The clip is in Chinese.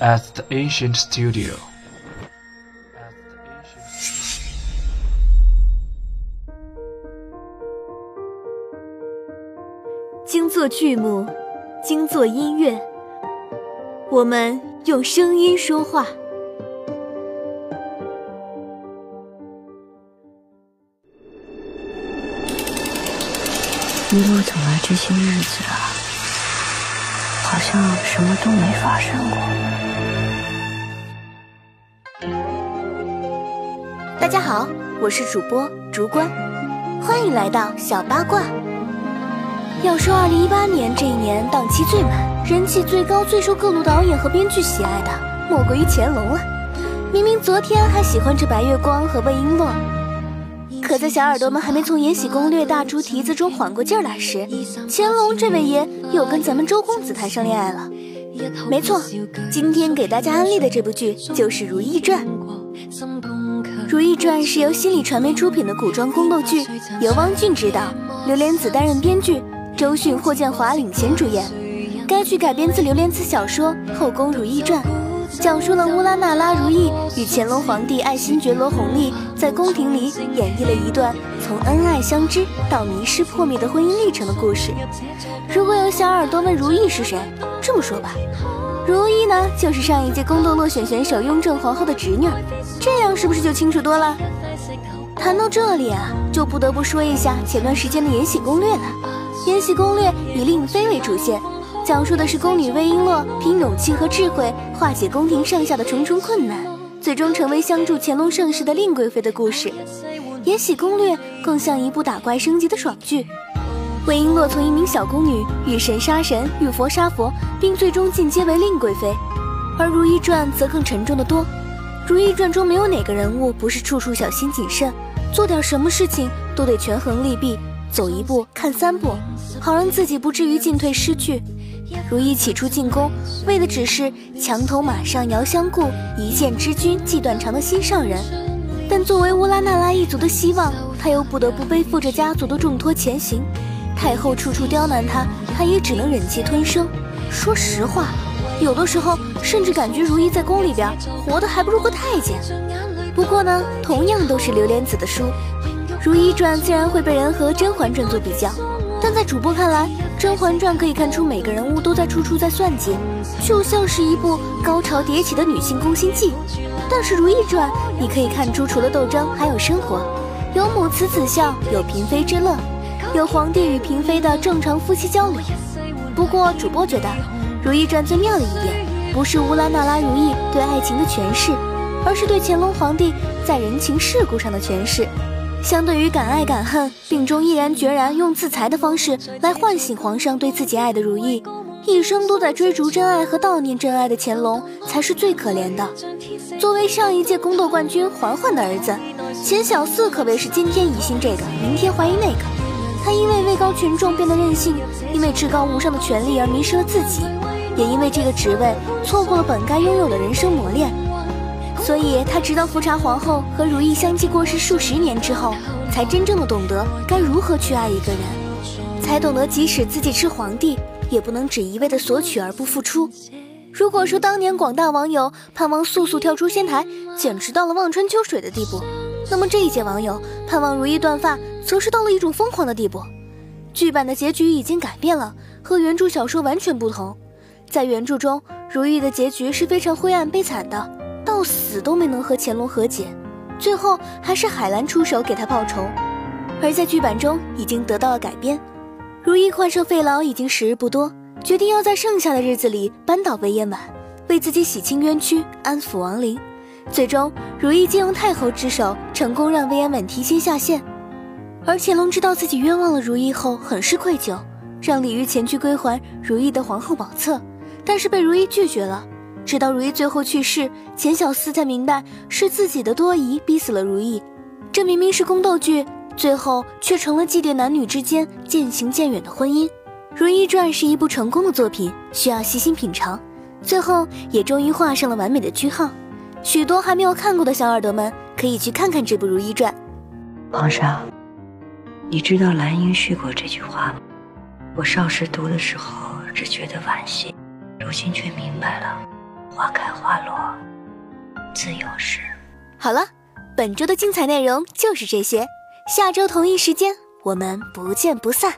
at the ancient studio. 精作剧目，精作音乐，我们用声音说话。一路走来这些日子啊，好像什么都没发生过。大家好，我是主播竹关，欢迎来到小八卦。要说二零一八年这一年档期最满、人气最高、最受各路导演和编剧喜爱的，莫过于乾隆了。明明昨天还喜欢着白月光和魏璎珞。可在小耳朵们还没从《延禧攻略》大猪蹄子中缓过劲儿来时，乾隆这位爷又跟咱们周公子谈上恋爱了。没错，今天给大家安利的这部剧就是《如懿传》。《如懿传》是由新理传媒出品的古装宫斗剧，由汪俊执导，刘莲子担任编剧，周迅、霍建华领衔主演。该剧改编自刘莲子小说《后宫如懿传》。讲述了乌拉那拉如意与乾隆皇帝爱新觉罗弘历在宫廷里演绎了一段从恩爱相知到迷失破灭的婚姻历程的故事。如果有小耳朵问如意是谁，这么说吧，如意呢就是上一届宫斗落选选手雍正皇后的侄女，这样是不是就清楚多了？谈到这里啊，就不得不说一下前段时间的《延禧攻略》了，《延禧攻略》以令妃为主线。讲述的是宫女魏璎珞凭勇气和智慧化解宫廷上下的重重困难，最终成为相助乾隆盛世的令贵妃的故事。《延禧攻略》更像一部打怪升级的爽剧。魏璎珞从一名小宫女遇神杀神，遇佛杀佛，并最终进阶为令贵妃。而《如懿传》则更沉重的多，《如懿传》中没有哪个人物不是处处小心谨慎，做点什么事情都得权衡利弊，走一步看三步，好让自己不至于进退失据。如懿起初进宫，为的只是墙头马上遥相顾，一见知君即断肠的心上人。但作为乌拉那拉一族的希望，她又不得不背负着家族的重托前行。太后处处刁难她，她也只能忍气吞声。说实话，有的时候甚至感觉如懿在宫里边活得还不如个太监。不过呢，同样都是刘莲子的书，《如懿传》自然会被人和《甄嬛传》做比较。但在主播看来，《甄嬛传》可以看出每个人物都在处处在算计，就像是一部高潮迭起的女性攻心计。但是《如懿传》，你可以看出除了斗争，还有生活，有母慈子孝，有嫔妃之乐，有皇帝与嫔妃的正常夫妻交流。不过主播觉得，《如懿传》最妙的一点，不是乌拉那拉如懿对爱情的诠释，而是对乾隆皇帝在人情世故上的诠释。相对于敢爱敢恨，病中毅然决然用自裁的方式来唤醒皇上对自己爱的如意，一生都在追逐真爱和悼念真爱的乾隆才是最可怜的。作为上一届宫斗冠军嬛嬛的儿子，钱小四可谓是今天疑心这个，明天怀疑那个。他因为位高权重变得任性，因为至高无上的权力而迷失了自己，也因为这个职位错过了本该拥有的人生磨练。所以，他直到富察皇后和如意相继过世数十年之后，才真正的懂得该如何去爱一个人，才懂得即使自己是皇帝，也不能只一味的索取而不付出。如果说当年广大网友盼望素素跳出仙台，简直到了望穿秋水的地步，那么这一届网友盼望如意断发，则是到了一种疯狂的地步。剧版的结局已经改变了，和原著小说完全不同。在原著中，如意的结局是非常灰暗悲惨的。到死都没能和乾隆和解，最后还是海兰出手给他报仇。而在剧版中已经得到了改编，如懿患上肺痨已经时日不多，决定要在剩下的日子里扳倒魏嫣婉，为自己洗清冤屈，安抚亡灵。最终，如懿借用太后之手，成功让魏嫣婉提前下线。而乾隆知道自己冤枉了如懿后，很是愧疚，让李煜前去归还如懿的皇后宝册，但是被如懿拒绝了。直到如懿最后去世，钱小四才明白是自己的多疑逼死了如懿。这明明是宫斗剧，最后却成了祭奠男女之间渐行渐远的婚姻。《如懿传》是一部成功的作品，需要细心品尝，最后也终于画上了完美的句号。许多还没有看过的小耳朵们可以去看看这部《如懿传》。皇上，你知道兰因絮果这句话吗？我少时读的时候只觉得惋惜，如今却明白了。花开花落，自有时。好了，本周的精彩内容就是这些，下周同一时间我们不见不散。